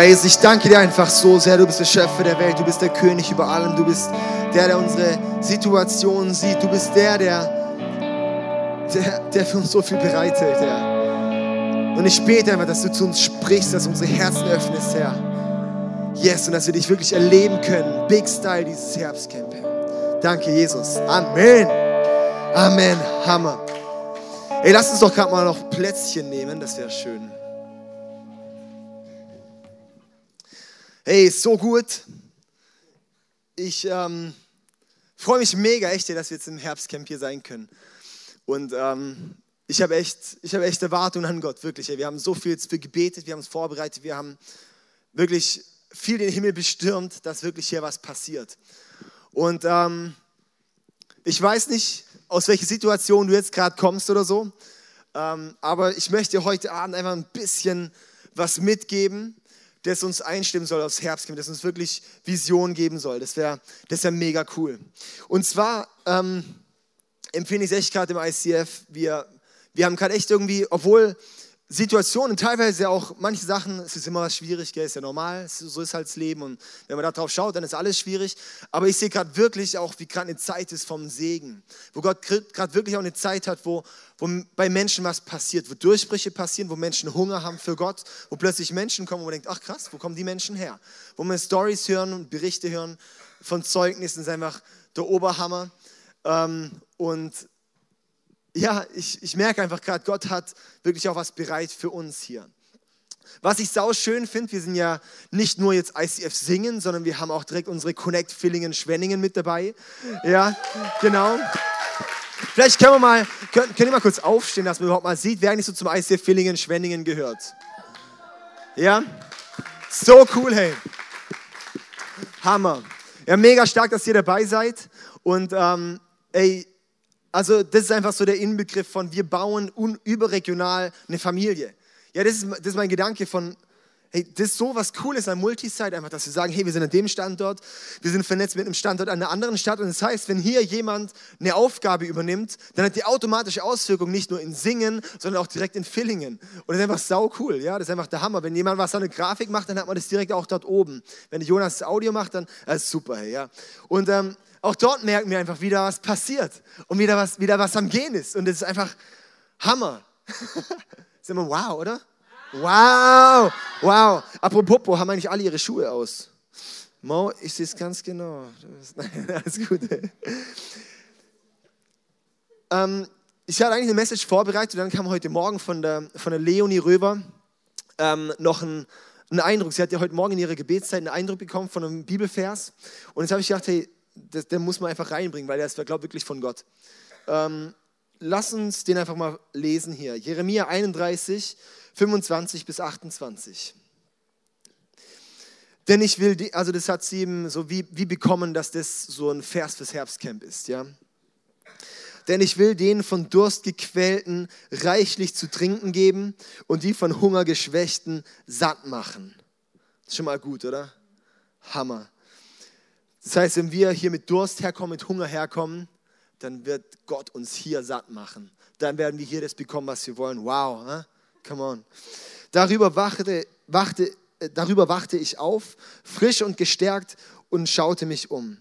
Ja, Jesus, ich danke dir einfach so sehr. Du bist der Schöpfer der Welt, du bist der König über allem, du bist der, der unsere Situation sieht, du bist der, der, der, der für uns so viel bereithält, Herr. Und ich bete einfach, dass du zu uns sprichst, dass du unsere Herzen öffnest, Herr. Yes, und dass wir dich wirklich erleben können. Big Style, dieses Herbstcamp, Herr. Danke, Jesus. Amen. Amen. Hammer. Ey, lass uns doch gerade mal noch Plätzchen nehmen, das wäre schön. Hey, so gut. Ich ähm, freue mich mega, echt, dass wir jetzt im Herbstcamp hier sein können. Und ähm, ich habe echt, hab echt Erwartungen an Gott, wirklich. Ey. Wir haben so viel für gebetet, wir haben uns vorbereitet, wir haben wirklich viel den Himmel bestürmt, dass wirklich hier was passiert. Und ähm, ich weiß nicht, aus welcher Situation du jetzt gerade kommst oder so. Ähm, aber ich möchte dir heute Abend einfach ein bisschen was mitgeben, das uns einstimmen soll aufs Herbstcamp, das uns wirklich Vision geben soll. Das wäre das wär mega cool. Und zwar ähm, empfinde ich es echt gerade im ICF, wir, wir haben gerade echt irgendwie, obwohl Situationen, teilweise auch manche Sachen, es ist immer was schwierig, gell, ist ja normal, so ist halt das Leben und wenn man da drauf schaut, dann ist alles schwierig. Aber ich sehe gerade wirklich auch, wie gerade eine Zeit ist vom Segen, wo Gott gerade wirklich auch eine Zeit hat, wo, wo bei Menschen was passiert, wo Durchbrüche passieren, wo Menschen Hunger haben für Gott, wo plötzlich Menschen kommen, wo man denkt, ach krass, wo kommen die Menschen her? Wo man Stories hören und Berichte hören von Zeugnissen, ist einfach der Oberhammer. Ähm, und ja, ich, ich merke einfach gerade, Gott hat wirklich auch was bereit für uns hier. Was ich sau schön finde, wir sind ja nicht nur jetzt ICF singen, sondern wir haben auch direkt unsere Connect Villingen Schwenningen mit dabei. Ja, genau. Vielleicht können wir mal, können, können wir mal kurz aufstehen, dass man überhaupt mal sieht, wer eigentlich so zum ICF Villingen Schwenningen gehört. Ja? So cool, hey. Hammer. Ja, mega stark, dass ihr dabei seid. Und ähm, ey, also das ist einfach so der Inbegriff von, wir bauen überregional eine Familie. Ja, das ist, das ist mein Gedanke von, hey, das ist so was Cooles an Multisite, einfach, dass wir sagen, hey, wir sind an dem Standort, wir sind vernetzt mit einem Standort an einer anderen Stadt. Und das heißt, wenn hier jemand eine Aufgabe übernimmt, dann hat die automatische Auswirkung nicht nur in Singen, sondern auch direkt in Villingen. Und das ist einfach sau cool, ja, das ist einfach der Hammer. Wenn jemand was an der Grafik macht, dann hat man das direkt auch dort oben. Wenn Jonas das Audio macht, dann das ist super, hey, ja. Und ähm, auch dort merken wir einfach wieder, was passiert und wieder was, wieder was am Gehen ist. Und es ist einfach Hammer. Sind wir wow, oder? Wow, wow. Apropos, haben eigentlich alle ihre Schuhe aus? Mo, ich sehe es ganz genau. alles gut. ähm, ich hatte eigentlich eine Message vorbereitet und dann kam heute Morgen von der, von der Leonie Röber ähm, noch ein, ein Eindruck. Sie hat ja heute Morgen in ihrer Gebetszeit einen Eindruck bekommen von einem Bibelvers. Und jetzt habe ich gedacht, hey, das, den muss man einfach reinbringen, weil der ist, glaube ich, wirklich von Gott. Ähm, lass uns den einfach mal lesen hier. Jeremia 31, 25 bis 28. Denn ich will, die, also das hat sie eben so wie, wie bekommen, dass das so ein Vers fürs Herbstcamp ist, ja. Denn ich will denen von Durst gequälten reichlich zu trinken geben und die von Hunger geschwächten satt machen. Ist schon mal gut, oder? Hammer. Das heißt, wenn wir hier mit Durst herkommen, mit Hunger herkommen, dann wird Gott uns hier satt machen. Dann werden wir hier das bekommen, was wir wollen. Wow, huh? Come on. Darüber wachte, wachte, darüber wachte ich auf, frisch und gestärkt und schaute mich um.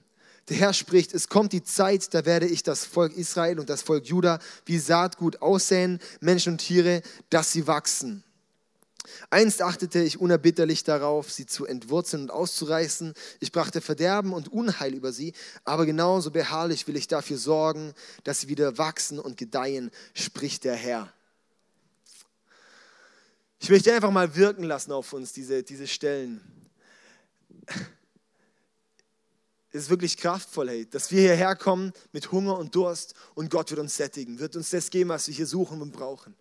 Der Herr spricht, es kommt die Zeit, da werde ich das Volk Israel und das Volk Juda wie Saatgut aussäen, Menschen und Tiere, dass sie wachsen. Einst achtete ich unerbitterlich darauf, sie zu entwurzeln und auszureißen. Ich brachte Verderben und Unheil über sie, aber genauso beharrlich will ich dafür sorgen, dass sie wieder wachsen und gedeihen, spricht der Herr. Ich möchte einfach mal wirken lassen auf uns, diese, diese Stellen. Es ist wirklich kraftvoll, hey, dass wir hierher kommen mit Hunger und Durst und Gott wird uns sättigen, wird uns das geben, was wir hier suchen und brauchen.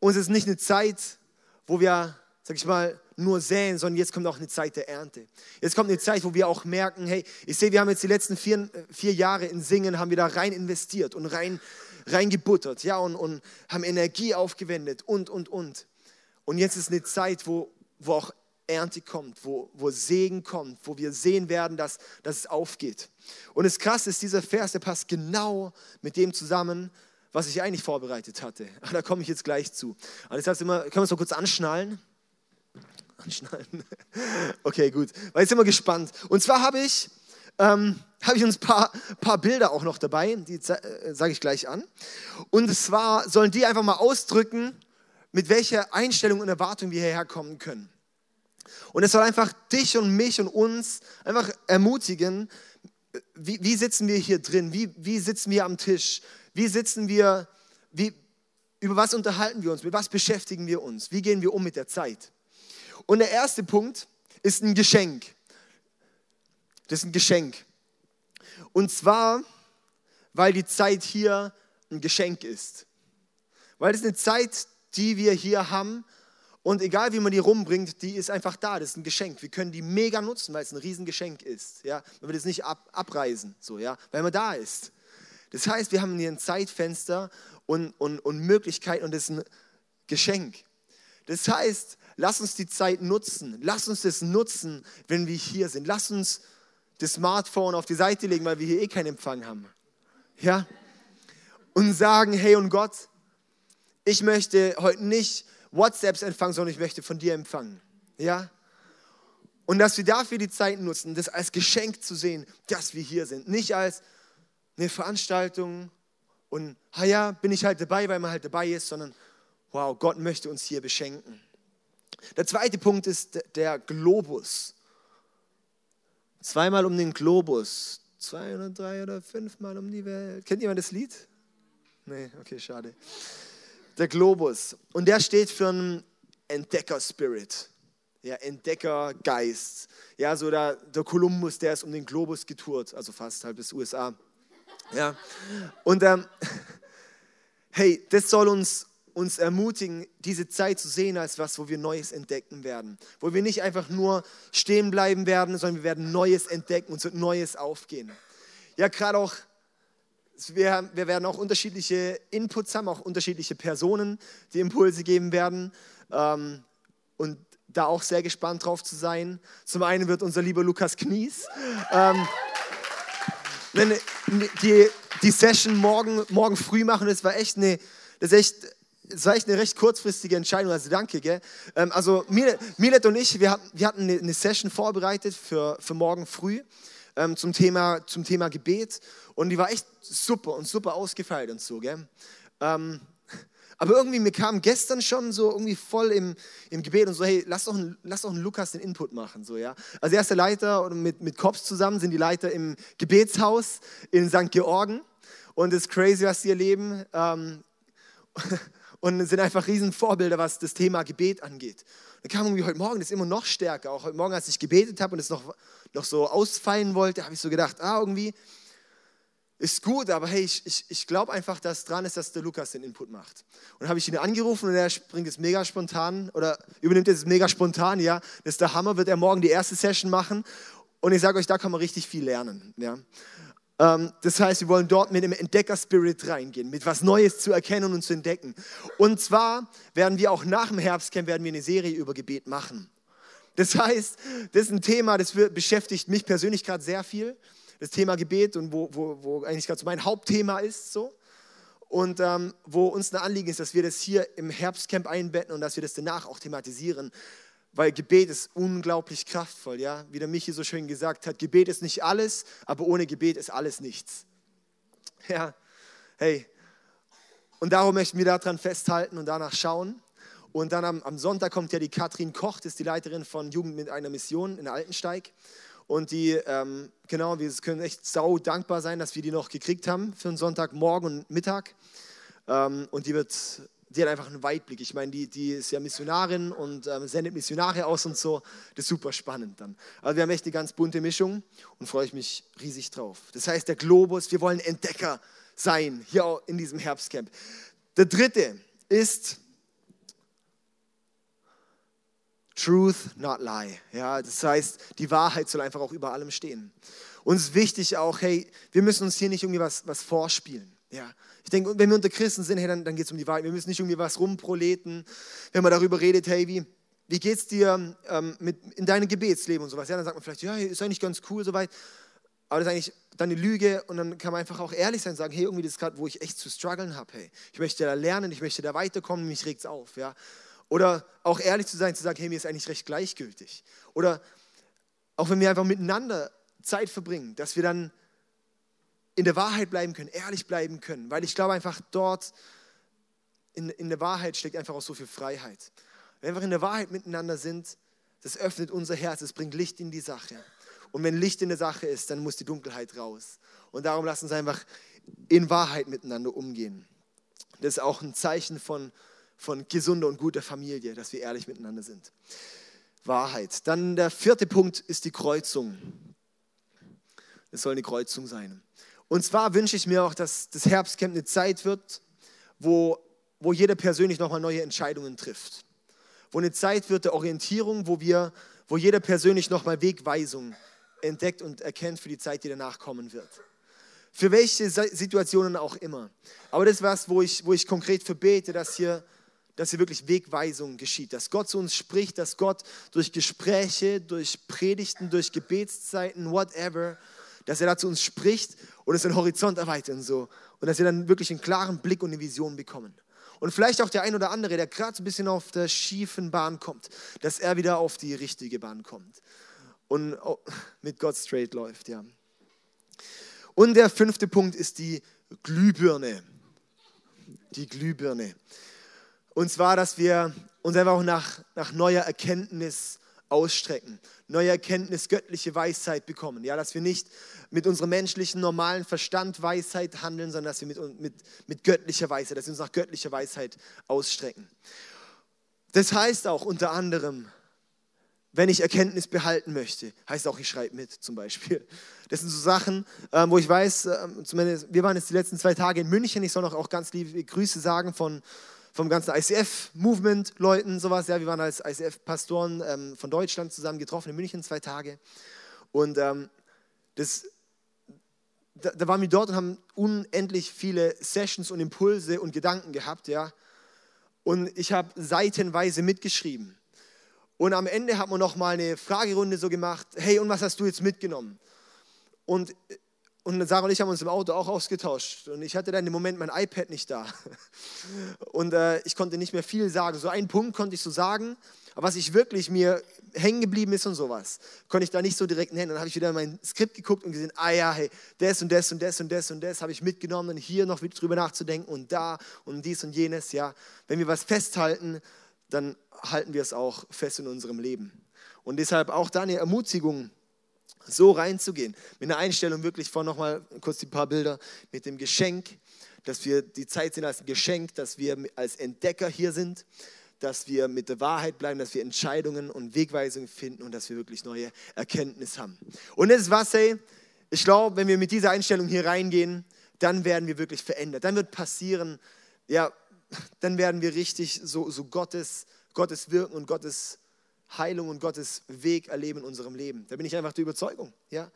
Und es ist nicht eine Zeit, wo wir, sag ich mal, nur säen, sondern jetzt kommt auch eine Zeit der Ernte. Jetzt kommt eine Zeit, wo wir auch merken, hey, ich sehe, wir haben jetzt die letzten vier, vier Jahre in Singen, haben wir da rein investiert und rein, rein gebuttert, ja, und, und haben Energie aufgewendet und, und, und. Und jetzt ist eine Zeit, wo, wo auch Ernte kommt, wo, wo Segen kommt, wo wir sehen werden, dass, dass es aufgeht. Und das Krasse ist, dieser Vers, der passt genau mit dem zusammen, was ich eigentlich vorbereitet hatte. Da komme ich jetzt gleich zu. Aber das heißt immer, können wir es noch kurz anschnallen? anschneiden. Okay, gut. Weil jetzt sind wir gespannt. Und zwar habe ich, ähm, habe ich uns ein paar, paar Bilder auch noch dabei, die äh, sage ich gleich an. Und zwar sollen die einfach mal ausdrücken, mit welcher Einstellung und Erwartung wir hierher kommen können. Und es soll einfach dich und mich und uns einfach ermutigen, wie, wie sitzen wir hier drin, wie, wie sitzen wir am Tisch, wie sitzen wir, wie, über was unterhalten wir uns, mit was beschäftigen wir uns, wie gehen wir um mit der Zeit. Und der erste Punkt ist ein Geschenk. Das ist ein Geschenk. Und zwar, weil die Zeit hier ein Geschenk ist. Weil es eine Zeit, die wir hier haben und egal wie man die rumbringt, die ist einfach da. Das ist ein Geschenk. Wir können die mega nutzen, weil es ein Riesengeschenk ist. Ja? Wenn wir das nicht ab, abreisen, so, ja? weil man da ist. Das heißt, wir haben hier ein Zeitfenster und, und, und Möglichkeiten und das ist ein Geschenk. Das heißt, lass uns die Zeit nutzen. Lass uns das nutzen, wenn wir hier sind. Lass uns das Smartphone auf die Seite legen, weil wir hier eh keinen Empfang haben. Ja? Und sagen, hey und Gott, ich möchte heute nicht WhatsApps empfangen, sondern ich möchte von dir empfangen. Ja? Und dass wir dafür die Zeit nutzen, das als Geschenk zu sehen, dass wir hier sind. Nicht als eine Veranstaltung und, ah ja, bin ich halt dabei, weil man halt dabei ist, sondern, wow, Gott möchte uns hier beschenken. Der zweite Punkt ist der Globus. Zweimal um den Globus. Zwei oder drei oder fünfmal um die Welt. Kennt jemand das Lied? Nee, okay, schade der Globus. Und der steht für einen Entdecker-Spirit. Ja, Entdeckergeist. Ja, so der, der Kolumbus, der ist um den Globus getourt, also fast halb bis USA. Ja, und ähm, hey, das soll uns, uns ermutigen, diese Zeit zu sehen als was, wo wir Neues entdecken werden. Wo wir nicht einfach nur stehen bleiben werden, sondern wir werden Neues entdecken, wird Neues aufgehen. Ja, gerade auch wir, wir werden auch unterschiedliche Inputs haben, auch unterschiedliche Personen, die Impulse geben werden. Ähm, und da auch sehr gespannt drauf zu sein. Zum einen wird unser lieber Lukas Knies ähm, die, die Session morgen, morgen früh machen. Das war echt eine, das echt, das war echt eine recht kurzfristige Entscheidung, also danke. Gell? Ähm, also Milet und ich, wir hatten, wir hatten eine, eine Session vorbereitet für, für morgen früh ähm, zum, Thema, zum Thema Gebet und die war echt super und super ausgefeilt und so. Gell? Ähm, aber irgendwie, mir kam gestern schon so irgendwie voll im, im Gebet und so, hey, lass doch, einen, lass doch einen Lukas den Input machen. So, ja? Also er ist der Leiter und mit, mit Kops zusammen sind die Leiter im Gebetshaus in St. Georgen. Und es ist crazy, was sie erleben. Ähm, und sind einfach riesen Vorbilder, was das Thema Gebet angeht. Dann kam irgendwie heute Morgen das immer noch stärker. Auch heute Morgen, als ich gebetet habe und es noch, noch so ausfallen wollte, habe ich so gedacht, ah, irgendwie ist gut, aber hey, ich, ich, ich glaube einfach, dass dran ist, dass der Lukas den Input macht. Und dann habe ich ihn angerufen und er springt es mega spontan oder übernimmt es mega spontan, ja. Das ist der Hammer, wird er morgen die erste Session machen. Und ich sage euch, da kann man richtig viel lernen, ja. Ähm, das heißt, wir wollen dort mit dem Entdecker-Spirit reingehen, mit was Neues zu erkennen und zu entdecken. Und zwar werden wir auch nach dem Herbstcamp werden wir eine Serie über Gebet machen. Das heißt, das ist ein Thema, das beschäftigt mich persönlich gerade sehr viel. Das Thema Gebet und wo, wo, wo eigentlich gerade so mein Hauptthema ist so. Und ähm, wo uns ein Anliegen ist, dass wir das hier im Herbstcamp einbetten und dass wir das danach auch thematisieren. Weil Gebet ist unglaublich kraftvoll, ja. Wie der Michi so schön gesagt hat, Gebet ist nicht alles, aber ohne Gebet ist alles nichts. Ja, hey. Und darum möchten wir daran festhalten und danach schauen. Und dann am, am Sonntag kommt ja die Katrin Koch, das ist die Leiterin von Jugend mit einer Mission in Altensteig. Und die, ähm, genau, wir können echt sau dankbar sein, dass wir die noch gekriegt haben für einen Sonntagmorgen und Mittag. Ähm, und die wird die hat einfach einen Weitblick. Ich meine, die, die ist ja Missionarin und ähm, sendet Missionare aus und so. Das ist super spannend dann. Also wir haben echt eine ganz bunte Mischung und freue ich mich riesig drauf. Das heißt, der Globus, wir wollen Entdecker sein hier in diesem Herbstcamp. Der dritte ist Truth, not lie. Ja, das heißt, die Wahrheit soll einfach auch über allem stehen. Uns ist wichtig auch, hey, wir müssen uns hier nicht irgendwie was, was vorspielen. Ja, ich denke, wenn wir unter Christen sind, hey, dann, dann geht es um die Wahrheit. Wir müssen nicht irgendwie was rumproleten, wenn man darüber redet, hey, wie, wie geht es dir ähm, mit, in deinem Gebetsleben und sowas. Ja, dann sagt man vielleicht, ja, ist eigentlich ganz cool soweit. Aber das ist eigentlich dann eine Lüge und dann kann man einfach auch ehrlich sein und sagen, hey, irgendwie das ist gerade, wo ich echt zu strugglen habe. Hey, ich möchte da lernen, ich möchte da weiterkommen, mich regt es auf. Ja. Oder auch ehrlich zu sein, zu sagen, hey, mir ist eigentlich recht gleichgültig. Oder auch wenn wir einfach miteinander Zeit verbringen, dass wir dann in der Wahrheit bleiben können, ehrlich bleiben können. Weil ich glaube einfach dort in, in der Wahrheit steckt einfach auch so viel Freiheit. Wenn wir in der Wahrheit miteinander sind, das öffnet unser Herz, es bringt Licht in die Sache. Und wenn Licht in der Sache ist, dann muss die Dunkelheit raus. Und darum lass uns einfach in Wahrheit miteinander umgehen. Das ist auch ein Zeichen von, von gesunder und guter Familie, dass wir ehrlich miteinander sind. Wahrheit. Dann der vierte Punkt ist die Kreuzung. Es soll eine Kreuzung sein. Und zwar wünsche ich mir auch, dass das Herbstcamp eine Zeit wird, wo, wo jeder persönlich nochmal neue Entscheidungen trifft. Wo eine Zeit wird der Orientierung, wo, wir, wo jeder persönlich nochmal Wegweisung entdeckt und erkennt für die Zeit, die danach kommen wird. Für welche Situationen auch immer. Aber das ist was, wo ich, wo ich konkret verbete, dass hier, dass hier wirklich Wegweisung geschieht. Dass Gott zu uns spricht, dass Gott durch Gespräche, durch Predigten, durch Gebetszeiten, whatever, dass er da zu uns spricht und es den Horizont erweitert und so. Und dass wir dann wirklich einen klaren Blick und eine Vision bekommen. Und vielleicht auch der ein oder andere, der gerade so ein bisschen auf der schiefen Bahn kommt, dass er wieder auf die richtige Bahn kommt und mit Gott straight läuft, ja. Und der fünfte Punkt ist die Glühbirne. Die Glühbirne. Und zwar, dass wir uns einfach auch nach, nach neuer Erkenntnis ausstrecken, neue Erkenntnis, göttliche Weisheit bekommen. Ja, dass wir nicht mit unserem menschlichen, normalen Verstand Weisheit handeln, sondern dass wir mit, mit, mit göttlicher Weisheit, dass wir uns nach göttlicher Weisheit ausstrecken. Das heißt auch unter anderem, wenn ich Erkenntnis behalten möchte, heißt auch, ich schreibe mit zum Beispiel. Das sind so Sachen, ähm, wo ich weiß, ähm, zumindest, wir waren jetzt die letzten zwei Tage in München, ich soll noch auch ganz liebe Grüße sagen von, vom ganzen ICF-Movement-Leuten, sowas. Ja, wir waren als ICF-Pastoren ähm, von Deutschland zusammen getroffen in München zwei Tage. Und das, da, da, waren wir dort und haben unendlich viele Sessions und Impulse und Gedanken gehabt, ja. Und ich habe seitenweise mitgeschrieben. Und am Ende hat man noch mal eine Fragerunde so gemacht, hey, und was hast du jetzt mitgenommen? Und, und Sarah und ich haben uns im Auto auch ausgetauscht. Und ich hatte dann im Moment mein iPad nicht da. Und äh, ich konnte nicht mehr viel sagen. So einen Punkt konnte ich so sagen, aber was ich wirklich mir hängen geblieben ist und sowas, konnte ich da nicht so direkt nennen. Dann habe ich wieder in mein Skript geguckt und gesehen, ah ja, hey, das und das und das und das und das habe ich mitgenommen und hier noch drüber nachzudenken und da und dies und jenes, ja. Wenn wir was festhalten, dann halten wir es auch fest in unserem Leben. Und deshalb auch da eine Ermutigung, so reinzugehen, mit einer Einstellung wirklich von nochmal kurz die paar Bilder mit dem Geschenk, dass wir die Zeit sehen als Geschenk, dass wir als Entdecker hier sind, dass wir mit der Wahrheit bleiben, dass wir Entscheidungen und Wegweisungen finden und dass wir wirklich neue Erkenntnis haben. Und das ist was, ey, ich glaube, wenn wir mit dieser Einstellung hier reingehen, dann werden wir wirklich verändert. Dann wird passieren, ja, dann werden wir richtig so, so Gottes, Gottes Wirken und Gottes Heilung und Gottes Weg erleben in unserem Leben. Da bin ich einfach der Überzeugung. Ja?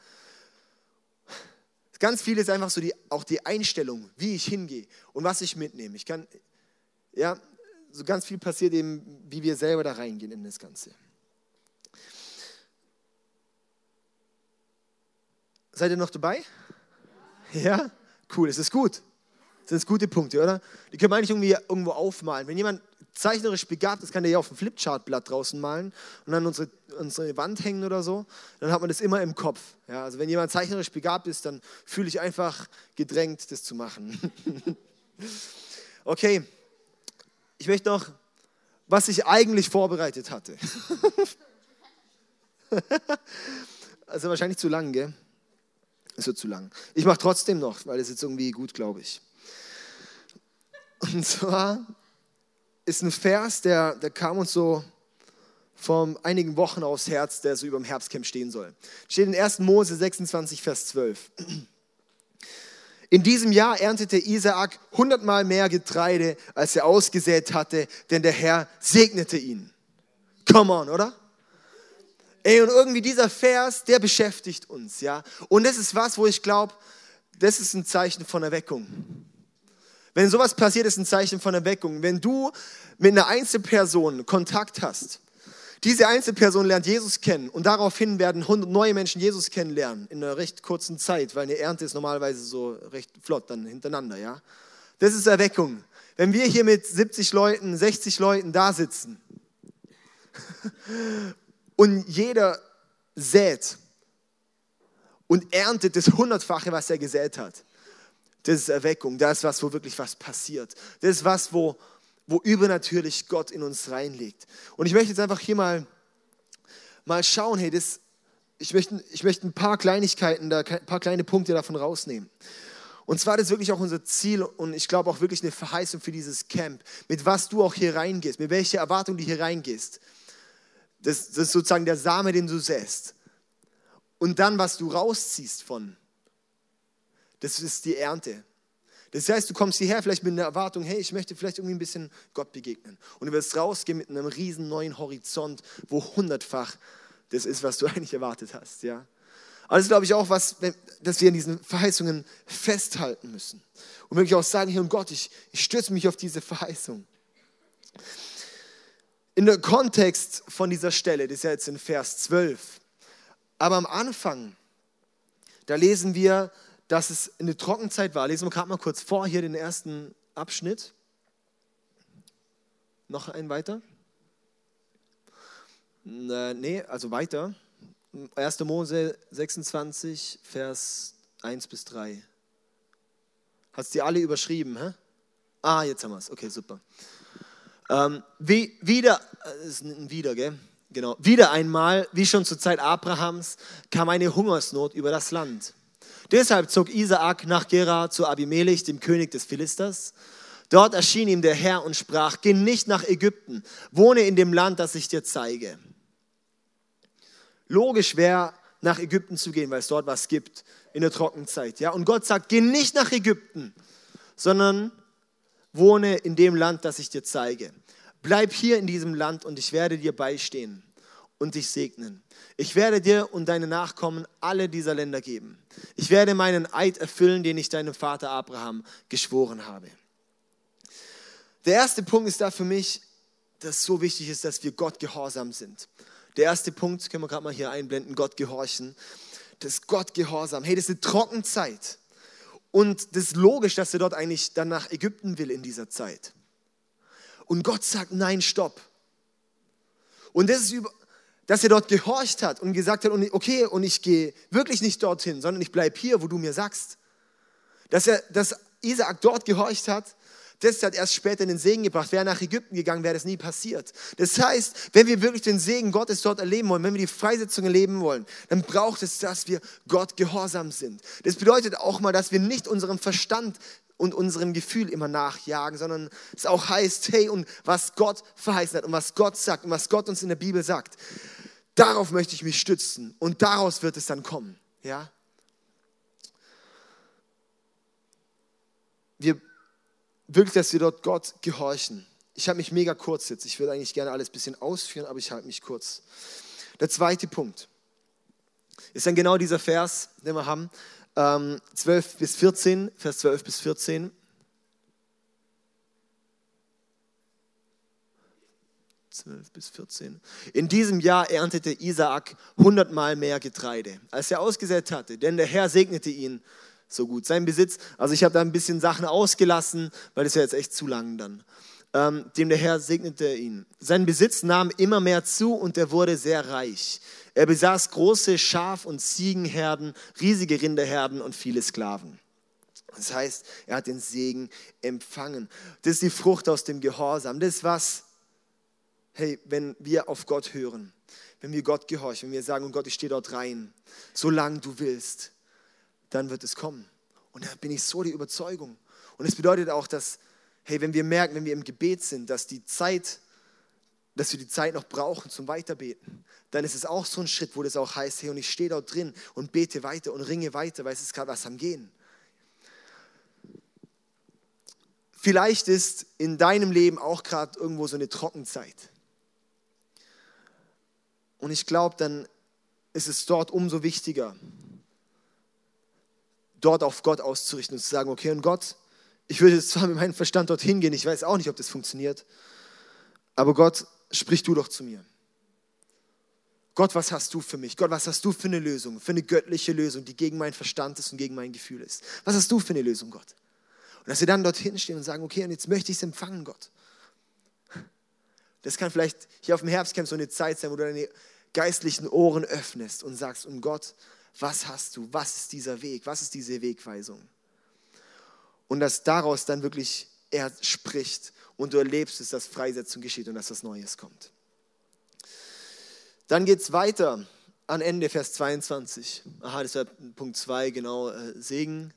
Ganz viel ist einfach so die, auch die Einstellung, wie ich hingehe und was ich mitnehme. Ich kann, ja, so ganz viel passiert eben, wie wir selber da reingehen in das Ganze. Seid ihr noch dabei? Ja? Cool, es ist gut. Das sind gute Punkte, oder? Die können wir eigentlich irgendwie irgendwo aufmalen. Wenn jemand zeichnerisch begabt ist, kann der ja auf ein Flipchartblatt draußen malen und dann unsere, unsere Wand hängen oder so. Dann hat man das immer im Kopf. Ja, also wenn jemand zeichnerisch begabt ist, dann fühle ich einfach gedrängt, das zu machen. okay, ich möchte noch, was ich eigentlich vorbereitet hatte. also wahrscheinlich zu lang, gell? Es wird zu lang. Ich mache trotzdem noch, weil es jetzt irgendwie gut, glaube ich. Und zwar ist ein Vers, der, der kam uns so vor einigen Wochen aufs Herz, der so über dem Herbstcamp stehen soll. Steht in 1. Mose 26, Vers 12. In diesem Jahr erntete Isaak hundertmal mehr Getreide, als er ausgesät hatte, denn der Herr segnete ihn. Come on, oder? Ey, und irgendwie dieser Vers, der beschäftigt uns, ja. Und das ist was, wo ich glaube, das ist ein Zeichen von Erweckung. Wenn sowas passiert, ist ein Zeichen von Erweckung. Wenn du mit einer Einzelperson Kontakt hast, diese Einzelperson lernt Jesus kennen und daraufhin werden neue Menschen Jesus kennenlernen in einer recht kurzen Zeit, weil eine Ernte ist normalerweise so recht flott dann hintereinander, ja. Das ist Erweckung. wenn wir hier mit 70 Leuten, 60 Leuten da sitzen und jeder sät und erntet das Hundertfache, was er gesät hat. Das ist Erweckung, das ist was, wo wirklich was passiert. Das ist was, wo, wo übernatürlich Gott in uns reinlegt. Und ich möchte jetzt einfach hier mal, mal schauen, hey, das, ich, möchte, ich möchte ein paar Kleinigkeiten, da, ein paar kleine Punkte davon rausnehmen. Und zwar das ist wirklich auch unser Ziel und ich glaube auch wirklich eine Verheißung für dieses Camp, mit was du auch hier reingehst, mit welcher Erwartung du hier reingehst. Das, das ist sozusagen der Same, den du säst. Und dann, was du rausziehst von, das ist die Ernte. Das heißt, du kommst hierher vielleicht mit einer Erwartung, hey, ich möchte vielleicht irgendwie ein bisschen Gott begegnen. Und du wirst rausgehen mit einem riesen neuen Horizont, wo hundertfach das ist, was du eigentlich erwartet hast. Ja? Aber das ist, glaube ich, auch was, dass wir an diesen Verheißungen festhalten müssen. Und wirklich auch sagen, hier, und Gott, ich, ich stürze mich auf diese Verheißung. In der Kontext von dieser Stelle, das ist ja jetzt in Vers 12, aber am Anfang, da lesen wir, dass es eine Trockenzeit war. Lesen wir gerade mal kurz vor, hier den ersten Abschnitt. Noch ein weiter. Nee, also weiter. 1. Mose 26, Vers 1 bis 3. Hast die alle überschrieben? Hä? Ah, jetzt haben wir es. Okay, super. Ähm, wie, wieder, das äh, ist ein Wieder, gell? Genau. Wieder einmal, wie schon zur Zeit Abrahams, kam eine Hungersnot über das Land. Deshalb zog Isaak nach Gera zu Abimelech, dem König des Philisters. Dort erschien ihm der Herr und sprach, geh nicht nach Ägypten, wohne in dem Land, das ich dir zeige. Logisch wäre, nach Ägypten zu gehen, weil es dort was gibt in der Trockenzeit. Ja? Und Gott sagt, geh nicht nach Ägypten, sondern wohne in dem Land, das ich dir zeige. Bleib hier in diesem Land und ich werde dir beistehen und dich segnen. Ich werde dir und deine Nachkommen alle dieser Länder geben. Ich werde meinen Eid erfüllen, den ich deinem Vater Abraham geschworen habe. Der erste Punkt ist da für mich, dass so wichtig ist, dass wir Gott gehorsam sind. Der erste Punkt, können wir gerade mal hier einblenden, Gott gehorchen. Das Gott gehorsam. Hey, das ist eine Trockenzeit. Und das ist logisch, dass er dort eigentlich dann nach Ägypten will in dieser Zeit. Und Gott sagt, nein, stopp. Und das ist über, dass er dort gehorcht hat und gesagt hat, okay, und ich gehe wirklich nicht dorthin, sondern ich bleibe hier, wo du mir sagst. Dass, er, dass Isaac dort gehorcht hat, das hat erst später den Segen gebracht. Wäre nach Ägypten gegangen, wäre das nie passiert. Das heißt, wenn wir wirklich den Segen Gottes dort erleben wollen, wenn wir die Freisetzung erleben wollen, dann braucht es, dass wir Gott gehorsam sind. Das bedeutet auch mal, dass wir nicht unserem Verstand und unserem Gefühl immer nachjagen, sondern es auch heißt, hey, und was Gott verheißen hat und was Gott sagt und was Gott uns in der Bibel sagt, Darauf möchte ich mich stützen und daraus wird es dann kommen. Ja? Wir, wirklich, dass wir dort Gott gehorchen. Ich habe mich mega kurz jetzt. Ich würde eigentlich gerne alles ein bisschen ausführen, aber ich halte mich kurz. Der zweite Punkt ist dann genau dieser Vers, den wir haben, ähm, 12 bis 14, Vers 12 bis 14. 12 bis 14. In diesem Jahr erntete Isaak hundertmal mehr Getreide, als er ausgesät hatte, denn der Herr segnete ihn so gut. Sein Besitz, also ich habe da ein bisschen Sachen ausgelassen, weil das wäre jetzt echt zu lang dann. Ähm, dem der Herr segnete ihn. Sein Besitz nahm immer mehr zu und er wurde sehr reich. Er besaß große Schaf- und Ziegenherden, riesige Rinderherden und viele Sklaven. Das heißt, er hat den Segen empfangen. Das ist die Frucht aus dem Gehorsam. Das ist was, hey, wenn wir auf Gott hören, wenn wir Gott gehorchen, wenn wir sagen, und Gott, ich stehe dort rein, solange du willst, dann wird es kommen. Und da bin ich so die Überzeugung. Und es bedeutet auch, dass, hey, wenn wir merken, wenn wir im Gebet sind, dass die Zeit, dass wir die Zeit noch brauchen zum Weiterbeten, dann ist es auch so ein Schritt, wo das auch heißt, hey, und ich stehe dort drin und bete weiter und ringe weiter, weil es ist gerade was am Gehen. Vielleicht ist in deinem Leben auch gerade irgendwo so eine Trockenzeit. Und ich glaube, dann ist es dort umso wichtiger, dort auf Gott auszurichten und zu sagen, okay, und Gott, ich würde jetzt zwar mit meinem Verstand dorthin gehen, ich weiß auch nicht, ob das funktioniert, aber Gott, sprich du doch zu mir. Gott, was hast du für mich? Gott, was hast du für eine Lösung, für eine göttliche Lösung, die gegen meinen Verstand ist und gegen mein Gefühl ist? Was hast du für eine Lösung, Gott? Und dass wir dann dorthin stehen und sagen, okay, und jetzt möchte ich es empfangen, Gott. Das kann vielleicht hier auf dem Herbstcamp so eine Zeit sein, wo du deine geistlichen Ohren öffnest und sagst, und Gott, was hast du? Was ist dieser Weg? Was ist diese Wegweisung? Und dass daraus dann wirklich er spricht und du erlebst es, dass Freisetzung geschieht und dass das Neues kommt. Dann geht es weiter an Ende, Vers 22. Aha, das war Punkt 2, genau, äh, Segen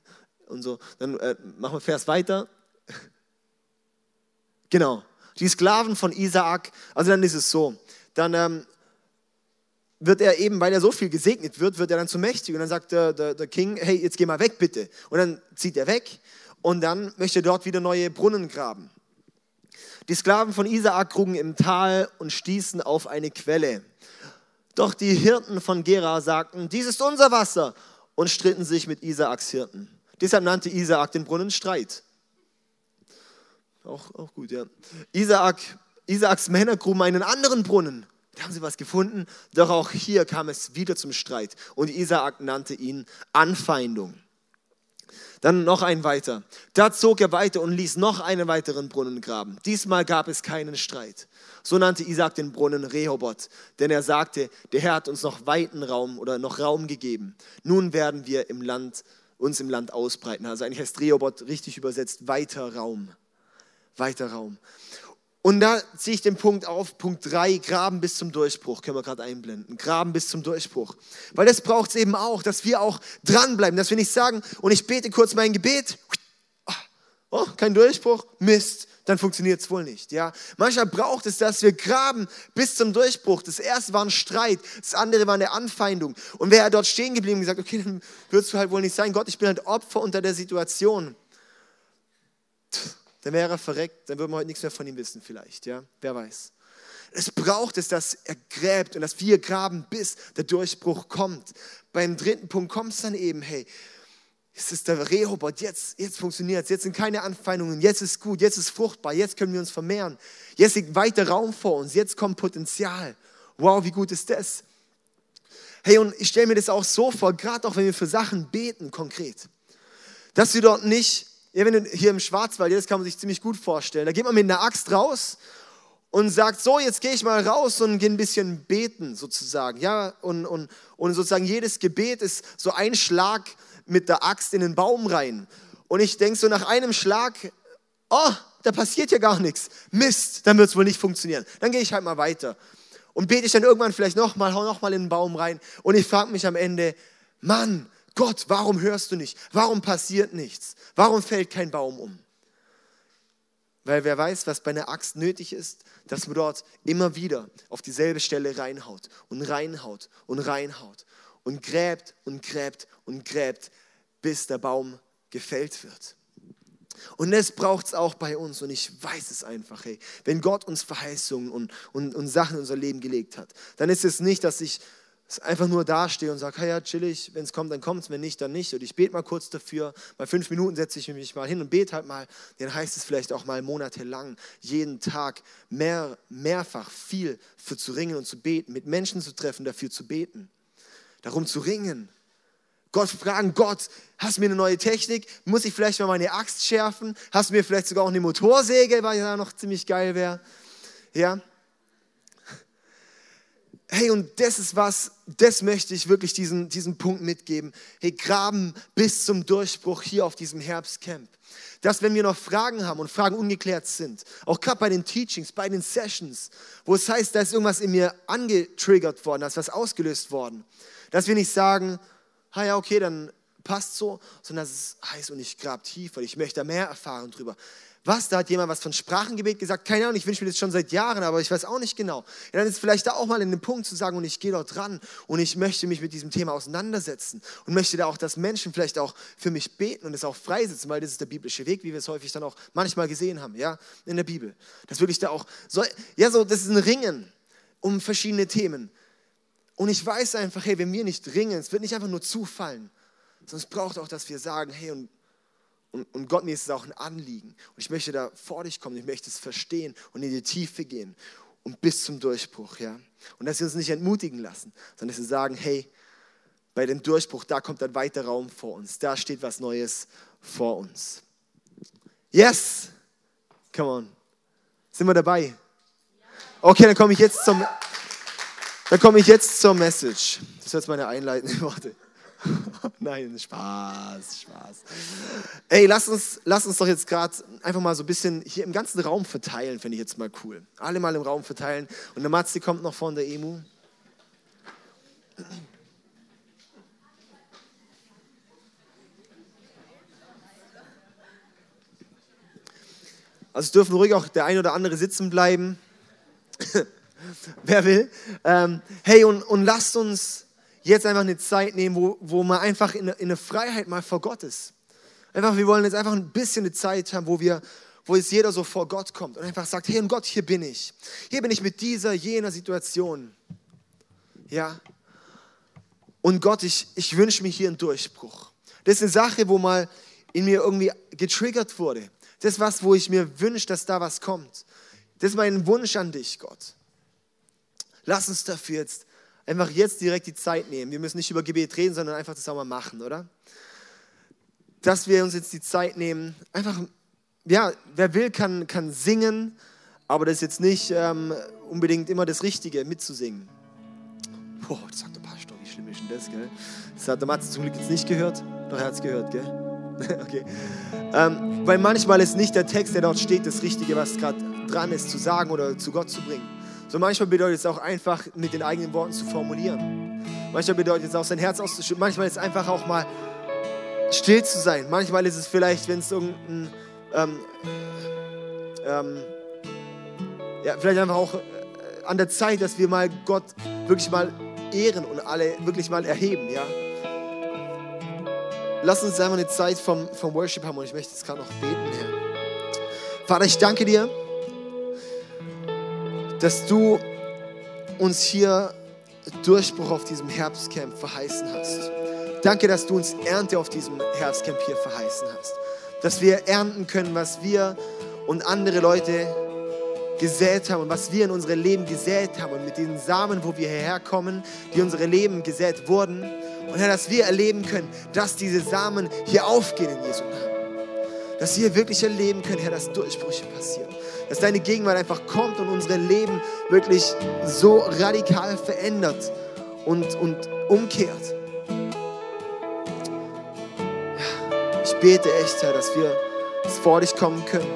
und so. Dann äh, machen wir Vers weiter. genau, die Sklaven von Isaak, also dann ist es so, dann ähm, wird er eben, weil er so viel gesegnet wird, wird er dann zu mächtig und dann sagt der, der, der King, hey, jetzt geh mal weg bitte. Und dann zieht er weg und dann möchte er dort wieder neue Brunnen graben. Die Sklaven von Isaak krugen im Tal und stießen auf eine Quelle. Doch die Hirten von Gera sagten, dies ist unser Wasser und stritten sich mit Isaaks Hirten. Deshalb nannte Isaak den Brunnen Streit. Auch, auch gut, ja. Isaak, Isaaks Männer gruben einen anderen Brunnen. Da haben sie was gefunden, doch auch hier kam es wieder zum Streit. Und Isaak nannte ihn Anfeindung. Dann noch ein weiter. Da zog er weiter und ließ noch einen weiteren Brunnen graben. Diesmal gab es keinen Streit. So nannte Isaac den Brunnen Rehobot, denn er sagte, der Herr hat uns noch weiten Raum oder noch Raum gegeben. Nun werden wir im Land, uns im Land ausbreiten. Also eigentlich heißt Rehobot richtig übersetzt weiter Raum. Weiter Raum. Und da ziehe ich den Punkt auf, Punkt 3, Graben bis zum Durchbruch, können wir gerade einblenden. Graben bis zum Durchbruch. Weil das braucht es eben auch, dass wir auch dranbleiben, dass wir nicht sagen, und ich bete kurz mein Gebet, oh, kein Durchbruch, Mist, dann funktioniert es wohl nicht. Ja? Manchmal braucht es, dass wir graben bis zum Durchbruch. Das erste war ein Streit, das andere war eine Anfeindung. Und wäre er dort stehen geblieben und gesagt, okay, dann würdest du halt wohl nicht sein, Gott, ich bin halt Opfer unter der Situation dann wäre er verreckt, dann würde man heute nichts mehr von ihm wissen vielleicht, ja, wer weiß. Es braucht es, dass er gräbt und dass wir graben, bis der Durchbruch kommt. Beim dritten Punkt kommt es dann eben, hey, es ist der Rehobot, jetzt, jetzt funktioniert es, jetzt sind keine Anfeindungen, jetzt ist gut, jetzt ist fruchtbar, jetzt können wir uns vermehren, jetzt liegt weiter Raum vor uns, jetzt kommt Potenzial. Wow, wie gut ist das? Hey, und ich stelle mir das auch so vor, gerade auch wenn wir für Sachen beten konkret, dass wir dort nicht ja, hier im Schwarzwald, das kann man sich ziemlich gut vorstellen, da geht man mit einer Axt raus und sagt, so, jetzt gehe ich mal raus und gehe ein bisschen beten sozusagen. Ja, und, und, und sozusagen jedes Gebet ist so ein Schlag mit der Axt in den Baum rein. Und ich denke so nach einem Schlag, oh, da passiert ja gar nichts. Mist, dann wird es wohl nicht funktionieren. Dann gehe ich halt mal weiter. Und bete ich dann irgendwann vielleicht nochmal, hau nochmal in den Baum rein. Und ich frage mich am Ende, Mann, Gott, warum hörst du nicht? Warum passiert nichts? Warum fällt kein Baum um? Weil wer weiß, was bei einer Axt nötig ist, dass man dort immer wieder auf dieselbe Stelle reinhaut und reinhaut und reinhaut und gräbt und gräbt und gräbt, bis der Baum gefällt wird. Und das braucht es auch bei uns und ich weiß es einfach, hey, wenn Gott uns Verheißungen und, und, und Sachen in unser Leben gelegt hat, dann ist es nicht, dass ich einfach nur dastehe und sage, hey, ja, chillig, wenn es kommt, dann kommt es, wenn nicht, dann nicht. Und ich bete mal kurz dafür, bei fünf Minuten setze ich mich mal hin und bete halt mal, dann heißt es vielleicht auch mal monatelang, jeden Tag mehr, mehrfach viel für zu ringen und zu beten, mit Menschen zu treffen, dafür zu beten, darum zu ringen. Gott fragen, Gott, hast du mir eine neue Technik? Muss ich vielleicht mal meine Axt schärfen? Hast du mir vielleicht sogar auch eine Motorsäge, weil ja noch ziemlich geil wäre? Ja, Hey, und das ist was, das möchte ich wirklich diesen, diesen Punkt mitgeben. Hey, graben bis zum Durchbruch hier auf diesem Herbstcamp. Dass wenn wir noch Fragen haben und Fragen ungeklärt sind, auch gerade bei den Teachings, bei den Sessions, wo es heißt, da ist irgendwas in mir angetriggert worden, da ist was ausgelöst worden, dass wir nicht sagen, ah ja, okay, dann passt so, sondern dass es heißt, und ich grab tiefer, ich möchte mehr erfahren drüber. Was, da hat jemand was von Sprachengebet gesagt? Keine Ahnung, ich wünsche mir das schon seit Jahren, aber ich weiß auch nicht genau. Ja, dann ist vielleicht da auch mal in den Punkt zu sagen, und ich gehe dort dran und ich möchte mich mit diesem Thema auseinandersetzen und möchte da auch, dass Menschen vielleicht auch für mich beten und es auch freisetzen, weil das ist der biblische Weg, wie wir es häufig dann auch manchmal gesehen haben, ja, in der Bibel. Das wirklich da auch, so, ja, so, das ist ein Ringen um verschiedene Themen. Und ich weiß einfach, hey, wenn wir nicht ringen, es wird nicht einfach nur zufallen, sondern es braucht auch, dass wir sagen, hey, und und, und Gott, mir ist es auch ein Anliegen. Und ich möchte da vor dich kommen, ich möchte es verstehen und in die Tiefe gehen und bis zum Durchbruch. Ja? Und dass wir uns nicht entmutigen lassen, sondern dass wir sagen, hey, bei dem Durchbruch, da kommt ein weiter Raum vor uns, da steht was Neues vor uns. Yes! Come on. Sind wir dabei? Okay, dann komme ich jetzt zum, dann komme ich jetzt zur Message. Das sind jetzt meine einleitenden Worte. Nein, Spaß, Spaß. Ey, lass uns, lass uns doch jetzt gerade einfach mal so ein bisschen hier im ganzen Raum verteilen, finde ich jetzt mal cool. Alle mal im Raum verteilen. Und der Matzi kommt noch von der EMU. Also dürfen ruhig auch der ein oder andere sitzen bleiben. Wer will. Ähm, hey, und, und lasst uns jetzt einfach eine Zeit nehmen, wo, wo man einfach in, in eine Freiheit mal vor Gott ist. Einfach, wir wollen jetzt einfach ein bisschen eine Zeit haben, wo wir, wo jetzt jeder so vor Gott kommt und einfach sagt, hey und Gott, hier bin ich. Hier bin ich mit dieser, jener Situation. Ja. Und Gott, ich, ich wünsche mir hier einen Durchbruch. Das ist eine Sache, wo mal in mir irgendwie getriggert wurde. Das ist was, wo ich mir wünsche, dass da was kommt. Das ist mein Wunsch an dich, Gott. Lass uns dafür jetzt einfach jetzt direkt die Zeit nehmen. Wir müssen nicht über Gebet reden, sondern einfach das auch mal machen, oder? Dass wir uns jetzt die Zeit nehmen, einfach, ja, wer will, kann, kann singen, aber das ist jetzt nicht ähm, unbedingt immer das Richtige, mitzusingen. Boah, das sagt der Pastor, wie schlimm ist denn das, gell? Das hat der Matze zum Glück jetzt nicht gehört, doch er hat es gehört, gell? okay. Ähm, weil manchmal ist nicht der Text, der dort steht, das Richtige, was gerade dran ist, zu sagen oder zu Gott zu bringen. So manchmal bedeutet es auch einfach, mit den eigenen Worten zu formulieren. Manchmal bedeutet es auch, sein Herz auszuschütten. Manchmal ist es einfach auch mal still zu sein. Manchmal ist es vielleicht, wenn es irgendein, ähm, ähm, ja, vielleicht einfach auch äh, an der Zeit, dass wir mal Gott wirklich mal ehren und alle wirklich mal erheben, ja. Lass uns einfach eine Zeit vom, vom Worship haben und ich möchte jetzt gerade noch beten, Herr. Vater, ich danke dir dass du uns hier Durchbruch auf diesem Herbstcamp verheißen hast. Danke, dass du uns Ernte auf diesem Herbstcamp hier verheißen hast. Dass wir ernten können, was wir und andere Leute gesät haben und was wir in unsere Leben gesät haben und mit diesen Samen, wo wir hierher kommen, die unsere Leben gesät wurden. Und Herr, dass wir erleben können, dass diese Samen hier aufgehen in Jesu Namen. Dass wir wirklich erleben können, Herr, dass Durchbrüche passieren dass deine Gegenwart einfach kommt und unsere Leben wirklich so radikal verändert und, und umkehrt. Ich bete echt, Herr, dass wir vor dich kommen können.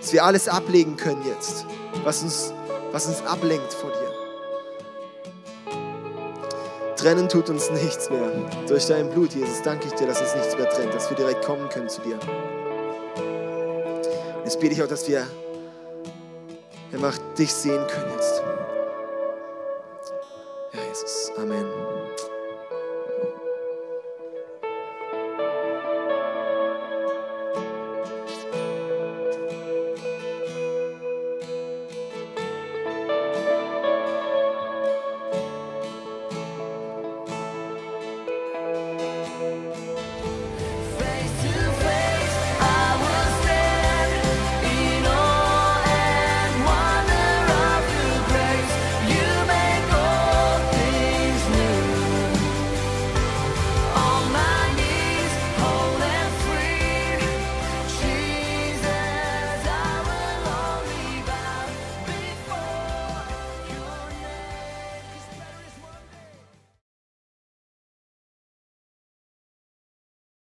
Dass wir alles ablegen können jetzt, was uns, was uns ablenkt vor dir. Trennen tut uns nichts mehr. Durch dein Blut, Jesus, danke ich dir, dass uns nichts mehr trennt, dass wir direkt kommen können zu dir. Jetzt bete ich auch, dass wir einfach dich sehen können jetzt. Ja, Jesus. Amen.